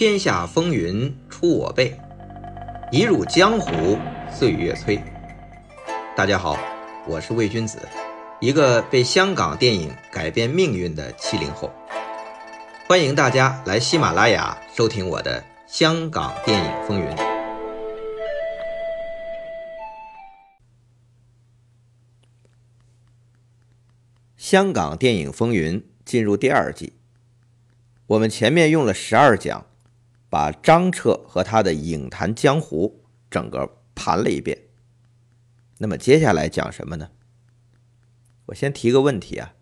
天下风云出我辈，一入江湖岁月催。大家好，我是魏君子，一个被香港电影改变命运的七零后。欢迎大家来喜马拉雅收听我的《香港电影风云》。香港电影风云进入第二季，我们前面用了十二讲。把张彻和他的影坛江湖整个盘了一遍。那么接下来讲什么呢？我先提个问题啊：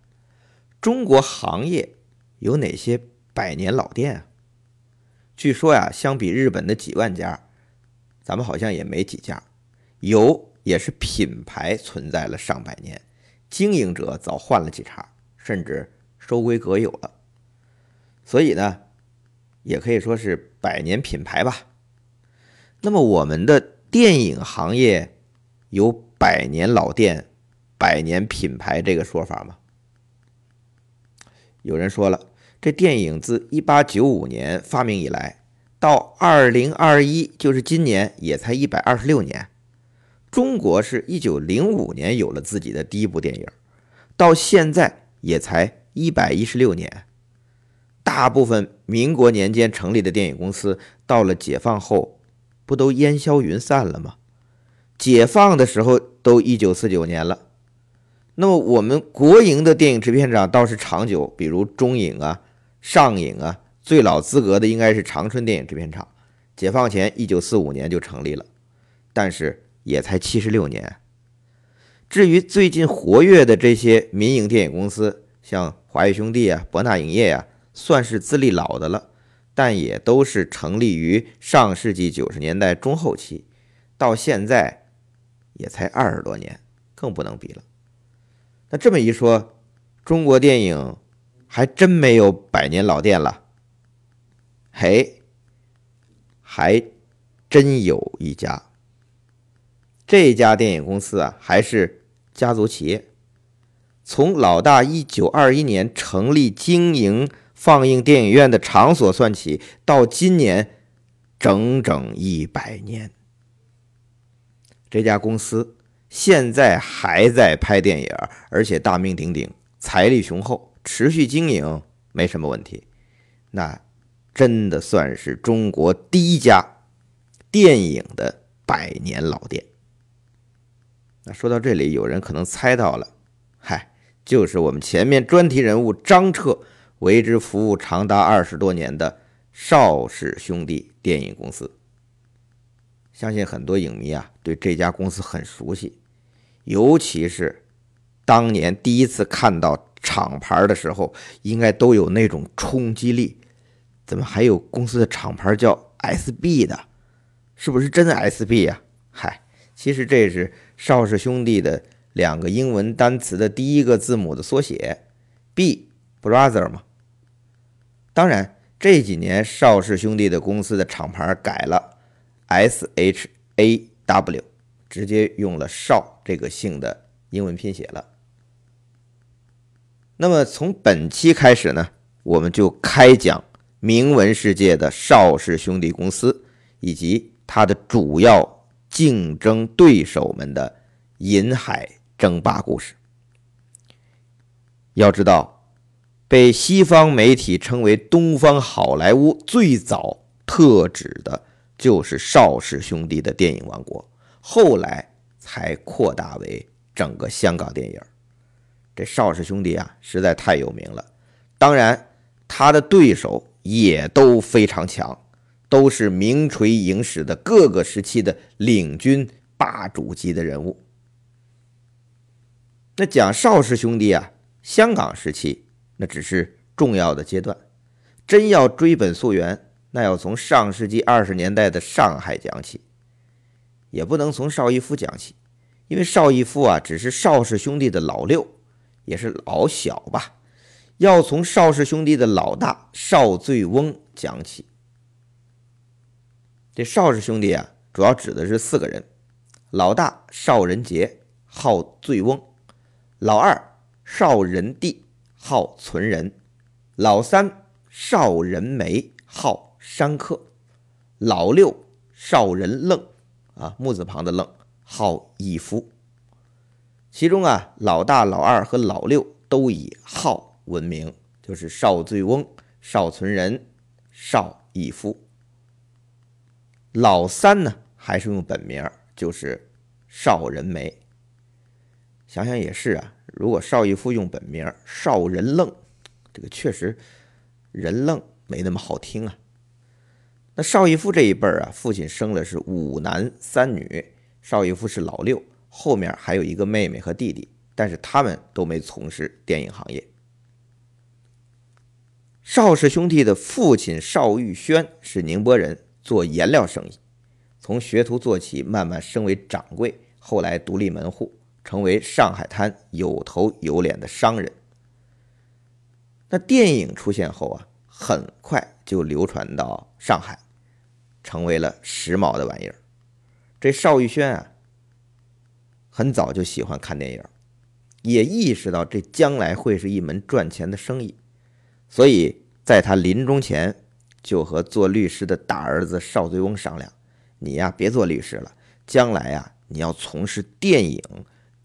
中国行业有哪些百年老店啊？据说呀，相比日本的几万家，咱们好像也没几家。有也是品牌存在了上百年，经营者早换了几茬，甚至收归国有了。所以呢？也可以说是百年品牌吧。那么我们的电影行业有百年老店、百年品牌这个说法吗？有人说了，这电影自一八九五年发明以来，到二零二一，就是今年，也才一百二十六年。中国是一九零五年有了自己的第一部电影，到现在也才一百一十六年。大部分民国年间成立的电影公司，到了解放后，不都烟消云散了吗？解放的时候都一九四九年了。那么我们国营的电影制片厂倒是长久，比如中影啊、上影啊，最老资格的应该是长春电影制片厂，解放前一九四五年就成立了，但是也才七十六年。至于最近活跃的这些民营电影公司，像华谊兄弟啊、博纳影业呀。算是资历老的了，但也都是成立于上世纪九十年代中后期，到现在也才二十多年，更不能比了。那这么一说，中国电影还真没有百年老店了？嘿，还真有一家。这家电影公司啊，还是家族企业，从老大一九二一年成立经营。放映电影院的场所算起，到今年整整一百年。这家公司现在还在拍电影，而且大名鼎鼎，财力雄厚，持续经营没什么问题。那真的算是中国第一家电影的百年老店。那说到这里，有人可能猜到了，嗨，就是我们前面专题人物张彻。为之服务长达二十多年的邵氏兄弟电影公司，相信很多影迷啊对这家公司很熟悉，尤其是当年第一次看到厂牌的时候，应该都有那种冲击力。怎么还有公司的厂牌叫 SB 的？是不是真的 SB 呀？嗨，其实这是邵氏兄弟的两个英文单词的第一个字母的缩写，B Brother 嘛。当然，这几年邵氏兄弟的公司的厂牌改了，S H A W，直接用了邵这个姓的英文拼写了。那么从本期开始呢，我们就开讲铭文世界的邵氏兄弟公司以及它的主要竞争对手们的银海争霸故事。要知道。被西方媒体称为“东方好莱坞”，最早特指的就是邵氏兄弟的电影王国，后来才扩大为整个香港电影。这邵氏兄弟啊，实在太有名了。当然，他的对手也都非常强，都是名垂影史的各个时期的领军霸主级的人物。那讲邵氏兄弟啊，香港时期。那只是重要的阶段，真要追本溯源，那要从上世纪二十年代的上海讲起，也不能从邵逸夫讲起，因为邵逸夫啊只是邵氏兄弟的老六，也是老小吧，要从邵氏兄弟的老大邵醉翁讲起。这邵氏兄弟啊，主要指的是四个人：老大邵仁杰，号醉翁；老二邵仁弟。号存仁，老三邵仁梅，号山客，老六邵仁愣啊，木字旁的愣，号义夫。其中啊，老大、老二和老六都以号闻名，就是邵醉翁、邵存仁、邵义夫。老三呢，还是用本名，就是邵仁梅。想想也是啊，如果邵逸夫用本名邵仁愣，这个确实人愣没那么好听啊。那邵逸夫这一辈儿啊，父亲生了是五男三女，邵逸夫是老六，后面还有一个妹妹和弟弟，但是他们都没从事电影行业。邵氏兄弟的父亲邵玉轩是宁波人，做颜料生意，从学徒做起，慢慢升为掌柜，后来独立门户。成为上海滩有头有脸的商人。那电影出现后啊，很快就流传到上海，成为了时髦的玩意儿。这邵玉轩啊，很早就喜欢看电影，也意识到这将来会是一门赚钱的生意，所以在他临终前就和做律师的大儿子邵醉翁商量：“你呀，别做律师了，将来呀，你要从事电影。”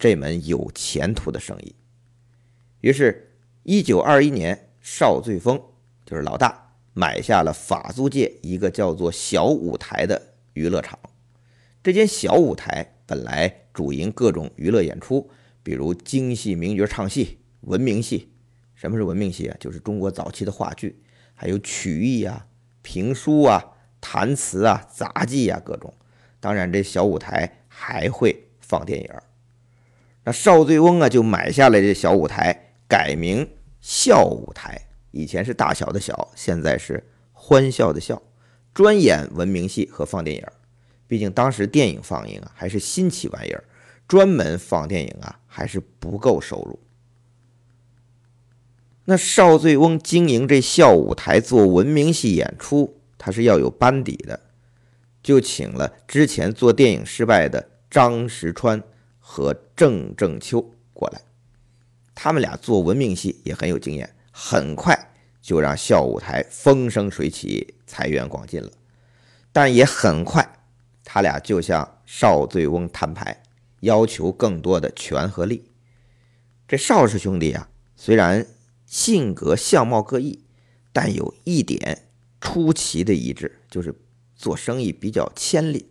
这门有前途的生意。于是，一九二一年，邵醉峰就是老大，买下了法租界一个叫做小舞台的娱乐场。这间小舞台本来主营各种娱乐演出，比如京戏、名角唱戏、文明戏。什么是文明戏啊？就是中国早期的话剧，还有曲艺啊、评书啊、弹词啊、杂技啊各种。当然，这小舞台还会放电影。那邵醉翁啊，就买下了这小舞台，改名笑舞台。以前是大小的小，现在是欢笑的笑，专演文明戏和放电影。毕竟当时电影放映啊还是新奇玩意儿，专门放电影啊还是不够收入。那邵醉翁经营这笑舞台做文明戏演出，他是要有班底的，就请了之前做电影失败的张石川。和郑正秋过来，他们俩做文明戏也很有经验，很快就让笑舞台风生水起，财源广进了。但也很快，他俩就向邵醉翁摊牌，要求更多的权和利。这邵氏兄弟啊，虽然性格相貌各异，但有一点出奇的一致，就是做生意比较谦吝，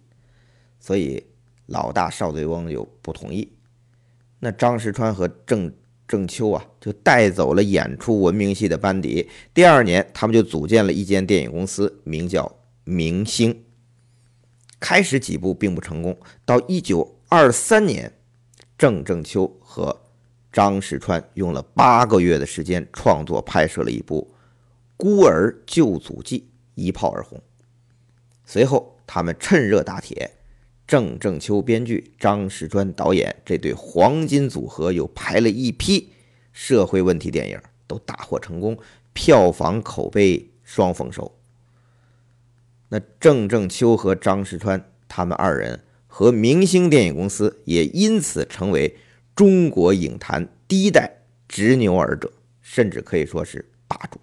所以。老大邵醉翁就不同意，那张石川和郑郑秋啊，就带走了演出文明戏的班底。第二年，他们就组建了一间电影公司，名叫明星。开始几部并不成功，到一九二三年，郑正秋和张石川用了八个月的时间创作拍摄了一部《孤儿救祖记》，一炮而红。随后，他们趁热打铁。郑正秋编剧，张石川导演，这对黄金组合又拍了一批社会问题电影，都大获成功，票房口碑双丰收。那郑正秋和张石川他们二人和明星电影公司也因此成为中国影坛第一代执牛耳者，甚至可以说是霸主。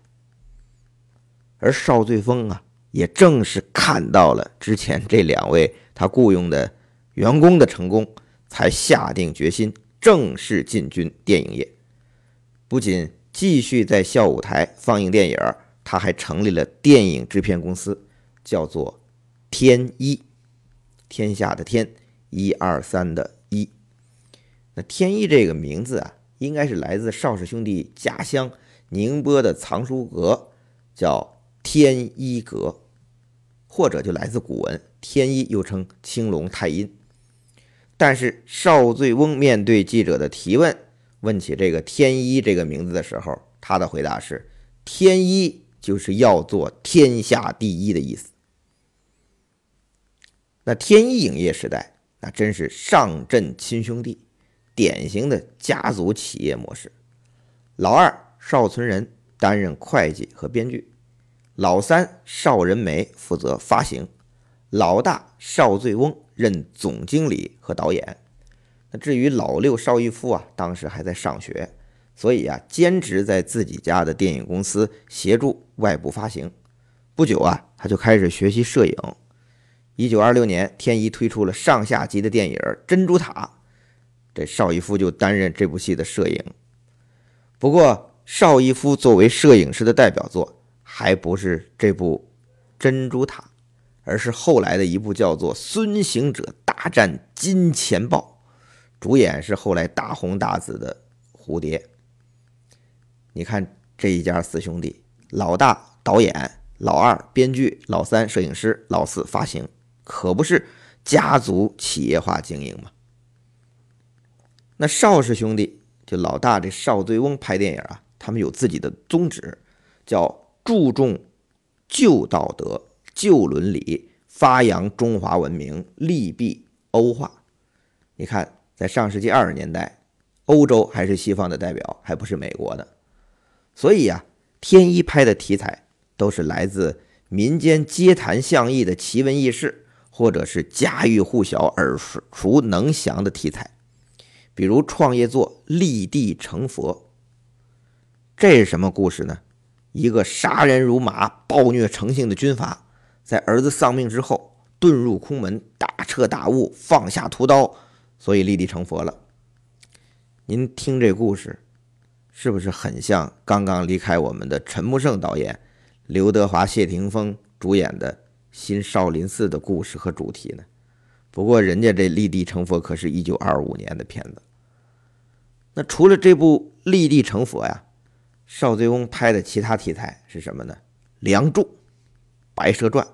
而邵醉峰啊，也正是看到了之前这两位。他雇佣的员工的成功，才下定决心正式进军电影业。不仅继续在校舞台放映电影，他还成立了电影制片公司，叫做天一，天下的天，一二三的一。那天一这个名字啊，应该是来自邵氏兄弟家乡宁波的藏书阁，叫天一阁。或者就来自古文“天一”，又称青龙太阴。但是邵醉翁面对记者的提问，问起这个“天一”这个名字的时候，他的回答是：“天一就是要做天下第一的意思。”那天一影业时代，那真是上阵亲兄弟，典型的家族企业模式。老二邵存仁担任会计和编剧。老三邵仁梅负责发行，老大邵醉翁任总经理和导演。那至于老六邵逸夫啊，当时还在上学，所以啊，兼职在自己家的电影公司协助外部发行。不久啊，他就开始学习摄影。一九二六年，天一推出了上下集的电影《珍珠塔》，这邵逸夫就担任这部戏的摄影。不过，邵逸夫作为摄影师的代表作，还不是这部《珍珠塔》，而是后来的一部叫做《孙行者大战金钱豹》，主演是后来大红大紫的蝴蝶。你看这一家四兄弟，老大导演，老二编剧，老三摄影师，老四发行。可不是家族企业化经营吗？那邵氏兄弟就老大这邵醉翁拍电影啊，他们有自己的宗旨，叫注重旧道德、旧伦理，发扬中华文明，利弊欧化。你看，在上世纪二十年代，欧洲还是西方的代表，还不是美国的，所以呀，天一拍的题材都是来自民间街谈巷议的奇闻异事。或者是家喻户晓、耳熟能详的题材，比如创业作《立地成佛》。这是什么故事呢？一个杀人如麻、暴虐成性的军阀，在儿子丧命之后，遁入空门，大彻大悟，放下屠刀，所以立地成佛了。您听这故事，是不是很像刚刚离开我们的陈木胜导演、刘德华、谢霆锋主演的？新少林寺的故事和主题呢？不过人家这立地成佛可是一九二五年的片子。那除了这部立地成佛呀，邵醉翁拍的其他题材是什么呢？《梁祝》《白蛇传》《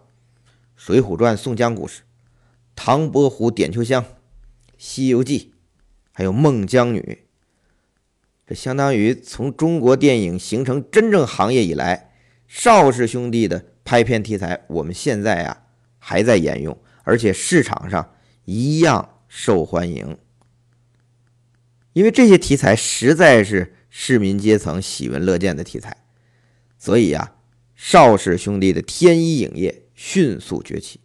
水浒传》宋江故事，《唐伯虎点秋香》《西游记》，还有《孟姜女》。这相当于从中国电影形成真正行业以来，邵氏兄弟的。拍片题材，我们现在啊还在沿用，而且市场上一样受欢迎。因为这些题材实在是市民阶层喜闻乐见的题材，所以呀，邵氏兄弟的天一影业迅速崛起，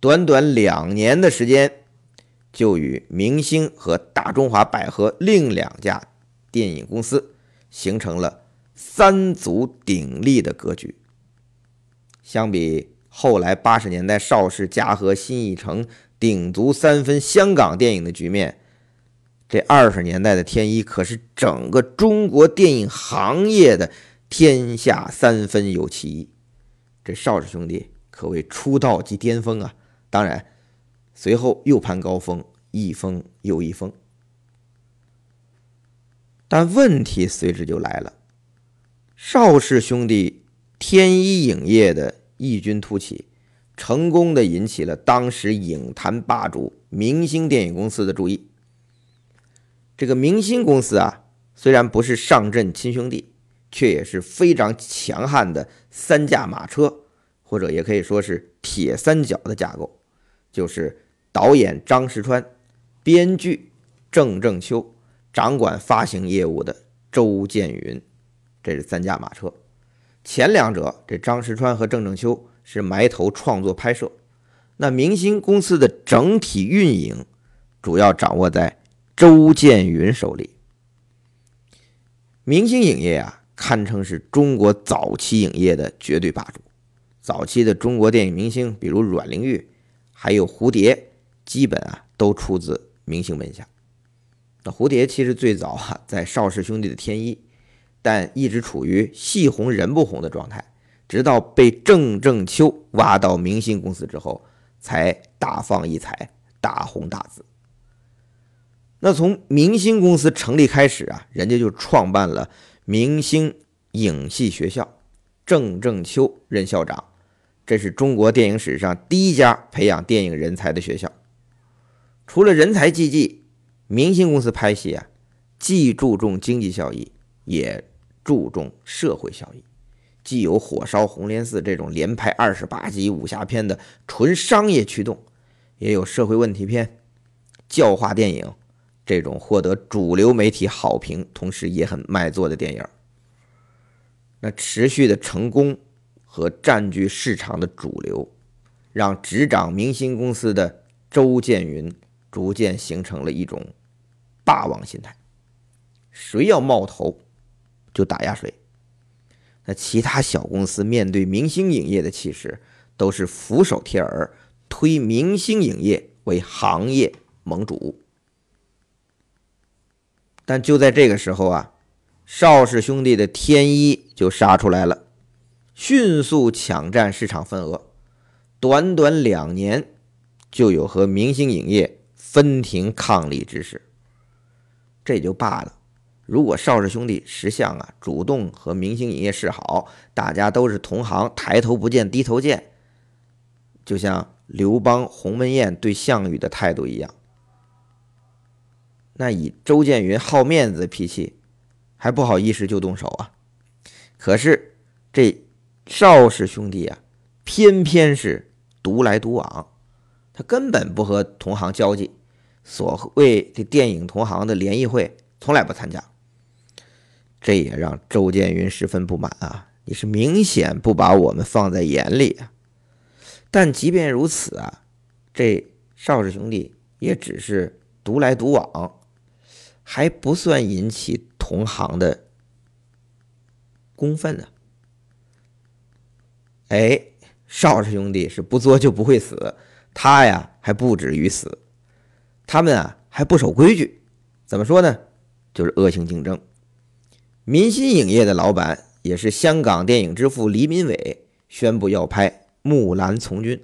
短短两年的时间，就与明星和大中华百合另两家电影公司形成了三足鼎立的格局。相比后来八十年代邵氏、嘉禾、新艺城鼎足三分香港电影的局面，这二十年代的天一可是整个中国电影行业的天下三分有其一。这邵氏兄弟可谓出道即巅峰啊！当然，随后又攀高峰，一峰又一峰。但问题随之就来了，邵氏兄弟。天一影业的异军突起，成功的引起了当时影坛霸主明星电影公司的注意。这个明星公司啊，虽然不是上阵亲兄弟，却也是非常强悍的三驾马车，或者也可以说是铁三角的架构，就是导演张石川、编剧郑正秋、掌管发行业务的周建云，这是三驾马车。前两者，这张石川和郑正秋是埋头创作拍摄，那明星公司的整体运营主要掌握在周建云手里。明星影业啊，堪称是中国早期影业的绝对霸主。早期的中国电影明星，比如阮玲玉，还有蝴蝶，基本啊都出自明星门下。那蝴蝶其实最早啊，在邵氏兄弟的天一。但一直处于戏红人不红的状态，直到被郑正秋挖到明星公司之后，才大放异彩，大红大紫。那从明星公司成立开始啊，人家就创办了明星影戏学校，郑正秋任校长，这是中国电影史上第一家培养电影人才的学校。除了人才济济，明星公司拍戏啊，既注重经济效益，也。注重社会效益，既有《火烧红莲寺》这种连拍二十八集武侠片的纯商业驱动，也有社会问题片、教化电影这种获得主流媒体好评，同时也很卖座的电影。那持续的成功和占据市场的主流，让执掌明星公司的周建云逐渐形成了一种霸王心态，谁要冒头。就打压谁，那其他小公司面对明星影业的气势，都是俯首帖耳，推明星影业为行业盟主。但就在这个时候啊，邵氏兄弟的天一就杀出来了，迅速抢占市场份额，短短两年就有和明星影业分庭抗礼之势。这也就罢了。如果邵氏兄弟识相啊，主动和明星影业示好，大家都是同行，抬头不见低头见，就像刘邦鸿门宴对项羽的态度一样。那以周建云好面子的脾气，还不好意思就动手啊。可是这邵氏兄弟啊，偏偏是独来独往，他根本不和同行交际，所谓这电影同行的联谊会从来不参加。这也让周建云十分不满啊！你是明显不把我们放在眼里啊！但即便如此啊，这邵氏兄弟也只是独来独往，还不算引起同行的公愤呢。哎，邵氏兄弟是不作就不会死，他呀还不止于死，他们啊还不守规矩，怎么说呢？就是恶性竞争。民心影业的老板也是香港电影之父黎民伟宣布要拍《木兰从军》，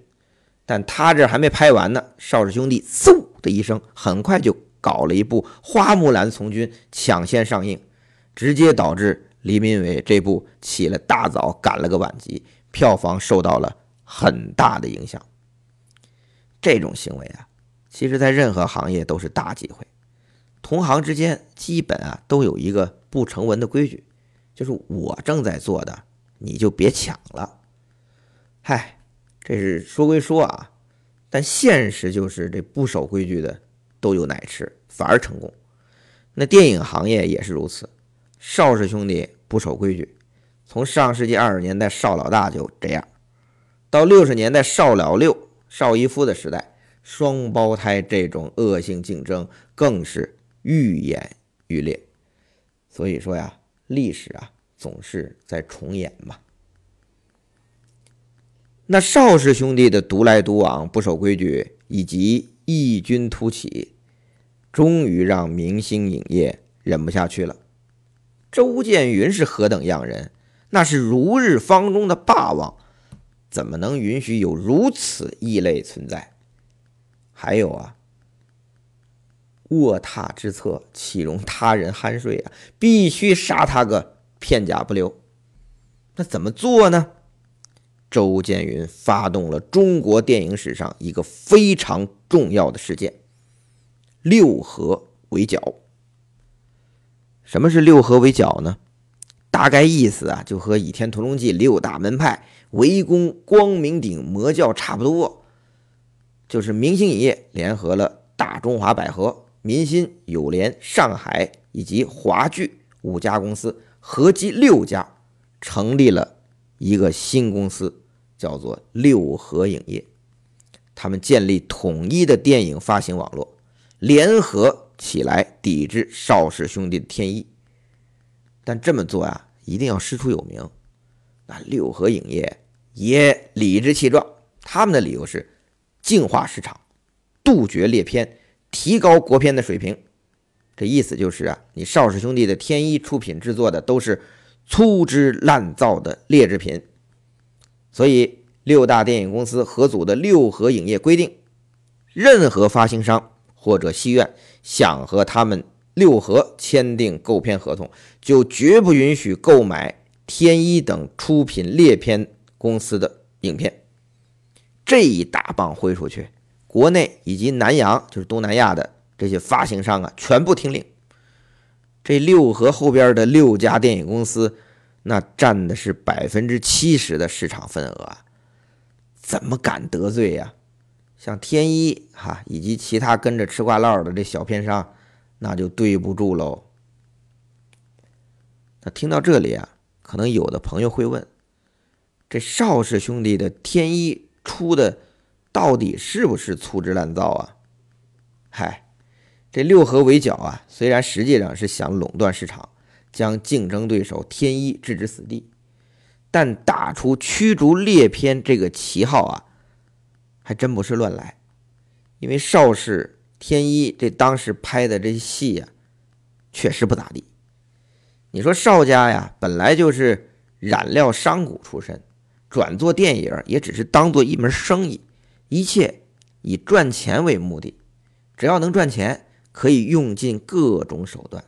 但他这还没拍完呢，邵氏兄弟嗖的一声，很快就搞了一部《花木兰从军》抢先上映，直接导致黎明伟这部起了大早赶了个晚集，票房受到了很大的影响。这种行为啊，其实在任何行业都是大忌讳。同行之间基本啊都有一个不成文的规矩，就是我正在做的，你就别抢了。嗨，这是说归说啊，但现实就是这不守规矩的都有奶吃，反而成功。那电影行业也是如此，邵氏兄弟不守规矩，从上世纪二十年代邵老大就这样，到六十年代邵老六、邵逸夫的时代，双胞胎这种恶性竞争更是。愈演愈烈，所以说呀，历史啊总是在重演嘛。那邵氏兄弟的独来独往、不守规矩，以及异军突起，终于让明星影业忍不下去了。周建云是何等样人？那是如日方中的霸王，怎么能允许有如此异类存在？还有啊。卧榻之侧，岂容他人酣睡啊！必须杀他个片甲不留。那怎么做呢？周建云发动了中国电影史上一个非常重要的事件——六合围剿。什么是六合围剿呢？大概意思啊，就和《倚天屠龙记》六大门派围攻光明顶魔教差不多，就是明星影业联合了大中华百合。民心、友联、上海以及华聚五家公司合计六家，成立了一个新公司，叫做六合影业。他们建立统一的电影发行网络，联合起来抵制邵氏兄弟的天一。但这么做呀，一定要师出有名。那六合影业也理直气壮，他们的理由是净化市场，杜绝劣片。提高国片的水平，这意思就是啊，你邵氏兄弟的天一出品制作的都是粗制滥造的劣质品，所以六大电影公司合组的六合影业规定，任何发行商或者戏院想和他们六合签订购片合同，就绝不允许购买天一等出品劣片公司的影片。这一大棒挥出去。国内以及南洋，就是东南亚的这些发行商啊，全部听令。这六合后边的六家电影公司，那占的是百分之七十的市场份额，怎么敢得罪呀？像天一哈以及其他跟着吃瓜唠的这小片商，那就对不住喽。那听到这里啊，可能有的朋友会问：这邵氏兄弟的天一出的？到底是不是粗制滥造啊？嗨，这六合围剿啊，虽然实际上是想垄断市场，将竞争对手天一置之死地，但打出驱逐劣片这个旗号啊，还真不是乱来。因为邵氏天一这当时拍的这戏呀，确实不咋地。你说邵家呀，本来就是染料商贾出身，转做电影也只是当做一门生意，一切以赚钱为目的，只要能赚钱，可以用尽各种手段。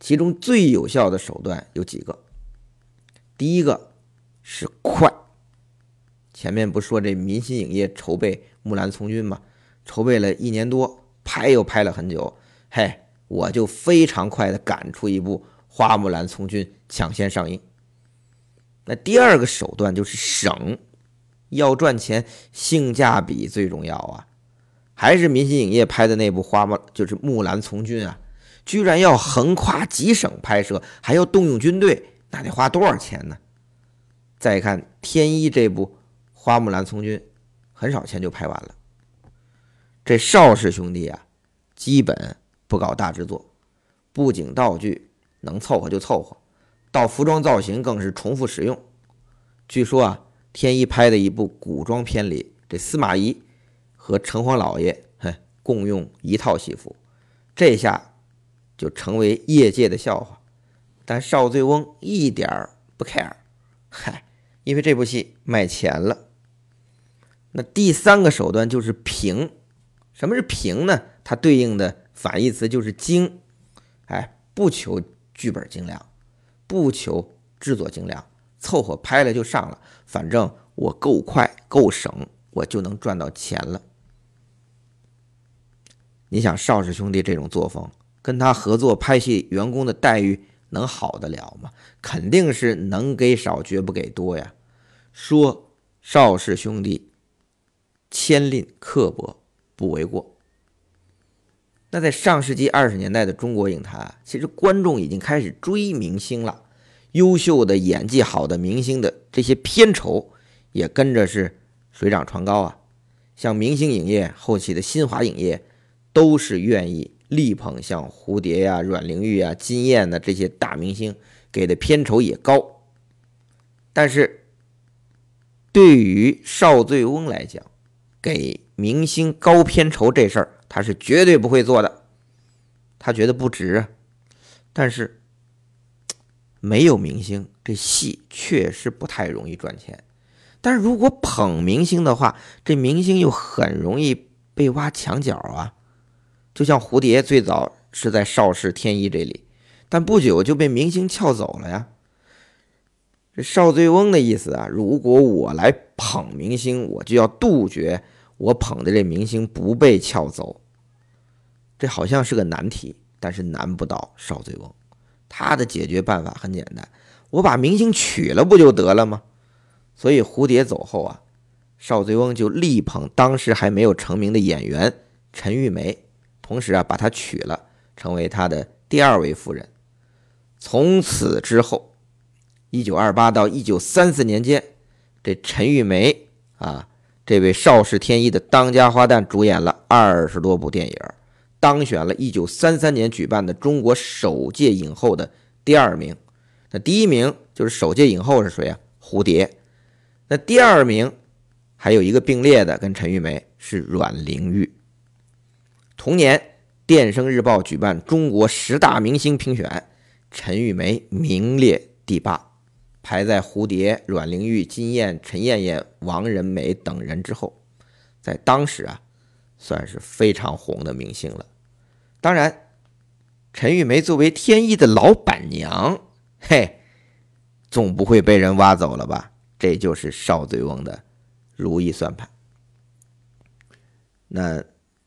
其中最有效的手段有几个，第一个是快。前面不说这民心影业筹备《木兰从军》吗？筹备了一年多，拍又拍了很久，嘿，我就非常快的赶出一部《花木兰从军》，抢先上映。那第二个手段就是省，要赚钱，性价比最重要啊！还是民心影业拍的那部《花木》，就是《木兰从军》啊。居然要横跨几省拍摄，还要动用军队，那得花多少钱呢？再看天一这部《花木兰从军》，很少钱就拍完了。这邵氏兄弟啊，基本不搞大制作，布景道具能凑合就凑合，到服装造型更是重复使用。据说啊，天一拍的一部古装片里，这司马懿和城隍老爷哼共用一套戏服，这下。就成为业界的笑话，但邵醉翁一点儿不 care，嗨，因为这部戏卖钱了。那第三个手段就是平，什么是平呢？它对应的反义词就是精，哎，不求剧本精良，不求制作精良，凑合拍了就上了，反正我够快够省，我就能赚到钱了。你想邵氏兄弟这种作风？跟他合作拍戏，员工的待遇能好得了吗？肯定是能给少，绝不给多呀。说邵氏兄弟谦吝刻薄不为过。那在上世纪二十年代的中国影坛，其实观众已经开始追明星了，优秀的演技好的明星的这些片酬也跟着是水涨船高啊。像明星影业后期的新华影业，都是愿意。力捧像蝴蝶呀、阮玲玉啊、金燕的这些大明星，给的片酬也高。但是，对于邵醉翁来讲，给明星高片酬这事儿，他是绝对不会做的。他觉得不值。但是，没有明星，这戏确实不太容易赚钱。但是如果捧明星的话，这明星又很容易被挖墙角啊。就像蝴蝶最早是在邵氏天一这里，但不久就被明星撬走了呀。这邵醉翁的意思啊，如果我来捧明星，我就要杜绝我捧的这明星不被撬走。这好像是个难题，但是难不倒邵醉翁。他的解决办法很简单，我把明星娶了不就得了吗？所以蝴蝶走后啊，邵醉翁就力捧当时还没有成名的演员陈玉梅。同时啊，把她娶了，成为他的第二位夫人。从此之后，一九二八到一九三四年间，这陈玉梅啊，这位邵氏天一的当家花旦，主演了二十多部电影，当选了一九三三年举办的中国首届影后的第二名。那第一名就是首届影后是谁啊？蝴蝶。那第二名还有一个并列的，跟陈玉梅是阮玲玉。同年，《电声日报》举办中国十大明星评选，陈玉梅名列第八，排在蝴蝶、阮玲玉、金燕、陈燕燕、王仁美等人之后，在当时啊，算是非常红的明星了。当然，陈玉梅作为天一的老板娘，嘿，总不会被人挖走了吧？这就是邵醉翁的如意算盘。那。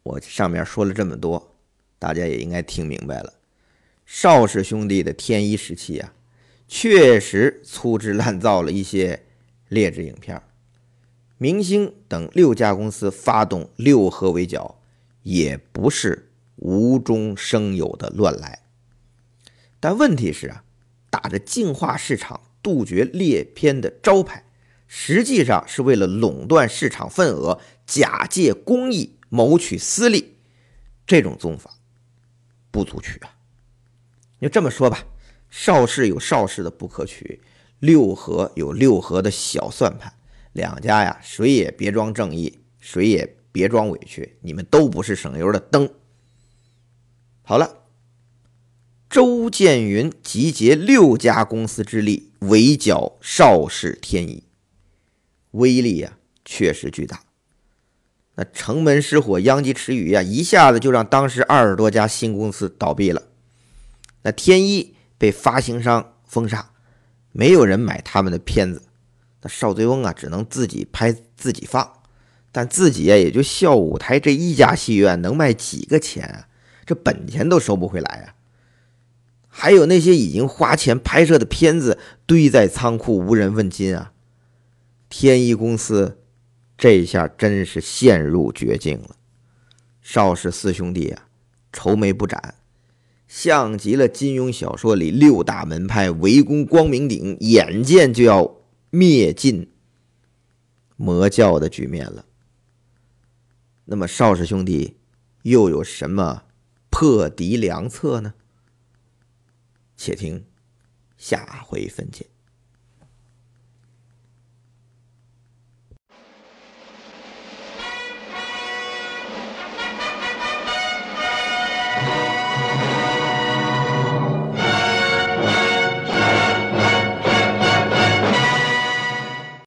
我上面说了这么多，大家也应该听明白了。邵氏兄弟的天一时期啊，确实粗制滥造了一些劣质影片。明星等六家公司发动六合围剿，也不是无中生有的乱来。但问题是啊，打着净化市场、杜绝劣片的招牌，实际上是为了垄断市场份额，假借公益。谋取私利，这种宗法不足取啊！就这么说吧，邵氏有邵氏的不可取，六合有六合的小算盘，两家呀，谁也别装正义，谁也别装委屈，你们都不是省油的灯。好了，周建云集结六家公司之力围剿邵氏天一，威力呀，确实巨大。那城门失火，殃及池鱼呀，一下子就让当时二十多家新公司倒闭了。那天一被发行商封杀，没有人买他们的片子。那邵醉翁啊，只能自己拍自己放，但自己呀，也就笑舞台这一家戏院能卖几个钱啊？这本钱都收不回来啊！还有那些已经花钱拍摄的片子堆在仓库，无人问津啊！天一公司。这下真是陷入绝境了。邵氏四兄弟啊，愁眉不展，像极了金庸小说里六大门派围攻光明顶，眼见就要灭尽魔教的局面了。那么邵氏兄弟又有什么破敌良策呢？且听下回分解。